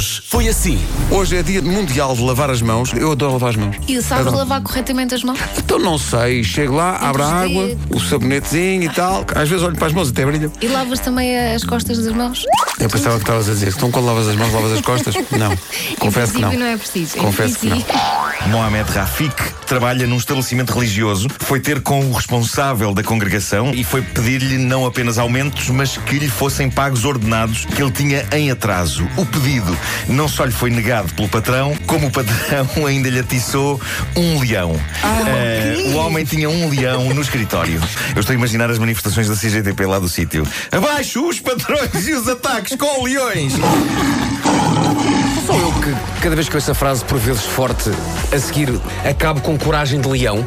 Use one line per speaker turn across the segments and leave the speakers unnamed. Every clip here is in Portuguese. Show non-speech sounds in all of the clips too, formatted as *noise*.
Hoje foi assim.
Hoje é dia mundial de lavar as mãos. Eu adoro lavar as mãos.
E sabes
Adoro.
lavar corretamente as mãos?
Então não sei, chego lá, abro a água, o sabonetezinho e tal. Às vezes olho para as mãos e até brilham.
E lavas também as costas das mãos?
Eu pensava que estavas a dizer, então quando lavas as mãos, lavas as costas? *laughs* Não. Confesso que não.
não é preciso. Em
Confesso que não.
Mohamed Rafik trabalha num estabelecimento religioso, foi ter com o responsável da congregação e foi pedir-lhe não apenas aumentos, mas que lhe fossem pagos ordenados que ele tinha em atraso. O pedido não só lhe foi negado pelo patrão, como o patrão *laughs* ainda lhe atiçou um leão. Eh, o homem tinha um leão no escritório. Eu estou a imaginar as manifestações da CGTP lá do sítio. Abaixo os patrões e os ataques com leões!
Cada vez que ouço a frase por vezes forte, a seguir acabo com coragem de leão.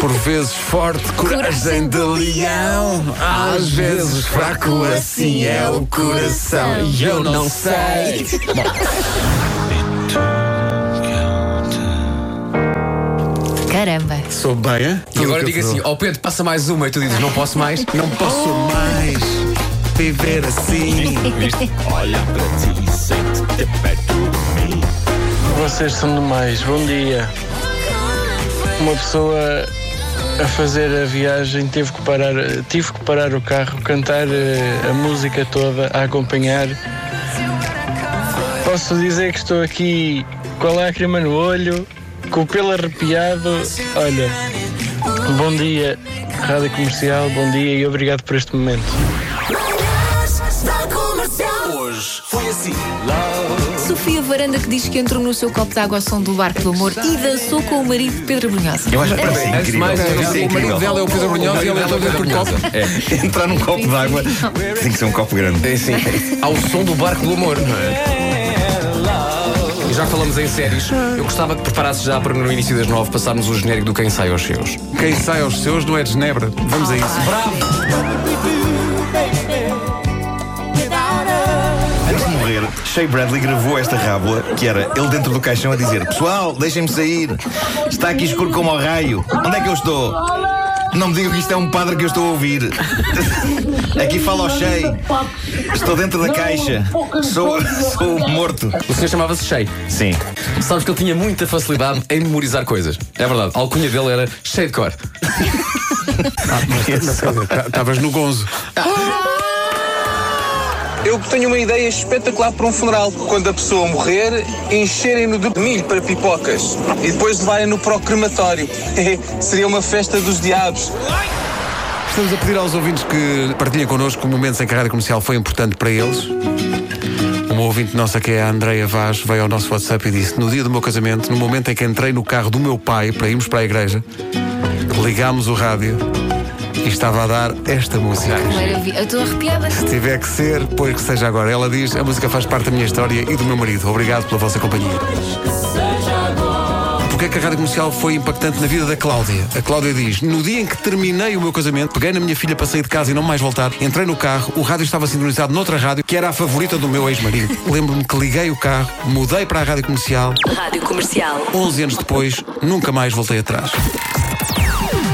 Por vezes forte, coragem de leão. Às vezes fraco, assim é o coração. E eu não sei.
Caramba.
Sou bem, hein?
E agora digo assim: ó Pedro, passa mais uma e tu dizes: não posso mais. *laughs*
Não posso mais viver assim. *laughs*
Vocês são demais, bom dia. Uma pessoa a fazer a viagem teve que parar, tive que parar o carro, cantar eh, a música toda, a acompanhar. Posso dizer que estou aqui com a lágrima no olho, com o pelo arrepiado. Olha, bom dia, Rádio Comercial, bom dia e obrigado por este momento.
Hoje foi assim.
Sofia Varanda que diz que entrou no seu copo de água ao som do Barco do Amor e dançou com o marido Pedro Brunhosa.
Eu acho que parece
Antes de
incrível.
mais,
é
o
incrível.
marido dela é o Pedro Brunhosa e ela entrou dentro do copo.
É,
Entrar num copo de água tem que ser um copo grande.
é assim, ao som do barco do amor, não é? E já que falamos em séries, eu gostava que preparasse já para no início das nove passarmos o genérico do Quem Sai aos Seus.
Quem sai aos seus não é de Genebra. Vamos a isso.
Antes Shea Bradley gravou esta rábula que era ele dentro do caixão a dizer: Pessoal, deixem-me sair. Está aqui escuro como ao raio. Onde é que eu estou? Não me digam que isto é um padre que eu estou a ouvir. *laughs* Aqui fala ao Shea. Estou dentro da caixa. Sou, sou morto.
O senhor chamava-se Shea.
Sim.
Sabes que ele tinha muita facilidade em memorizar coisas. É verdade. A alcunha dele era cheio de cor. *laughs*
Estavas no gonzo.
Eu tenho uma ideia espetacular para um funeral. Quando a pessoa morrer, encherem-no de milho para pipocas e depois levarem-no para o crematório. *laughs* Seria uma festa dos diabos.
Estamos a pedir aos ouvintes que partilhem connosco momentos em que a rádio comercial foi importante para eles. Uma ouvinte nossa, que é a Andreia Vaz, veio ao nosso WhatsApp e disse: No dia do meu casamento, no momento em que entrei no carro do meu pai para irmos para a igreja, ligámos o rádio e estava a dar esta música.
Eu estou arrepiada.
Se tiver que ser, pois que seja agora. Ela diz: A música faz parte da minha história e do meu marido. Obrigado pela vossa companhia. Porquê é que a rádio comercial foi impactante na vida da Cláudia? A Cláudia diz: No dia em que terminei o meu casamento, peguei na minha filha para sair de casa e não mais voltar, entrei no carro, o rádio estava sintonizado noutra rádio, que era a favorita do meu ex-marido. *laughs* Lembro-me que liguei o carro, mudei para a rádio comercial,
Rádio Comercial.
11 anos depois, nunca mais voltei atrás.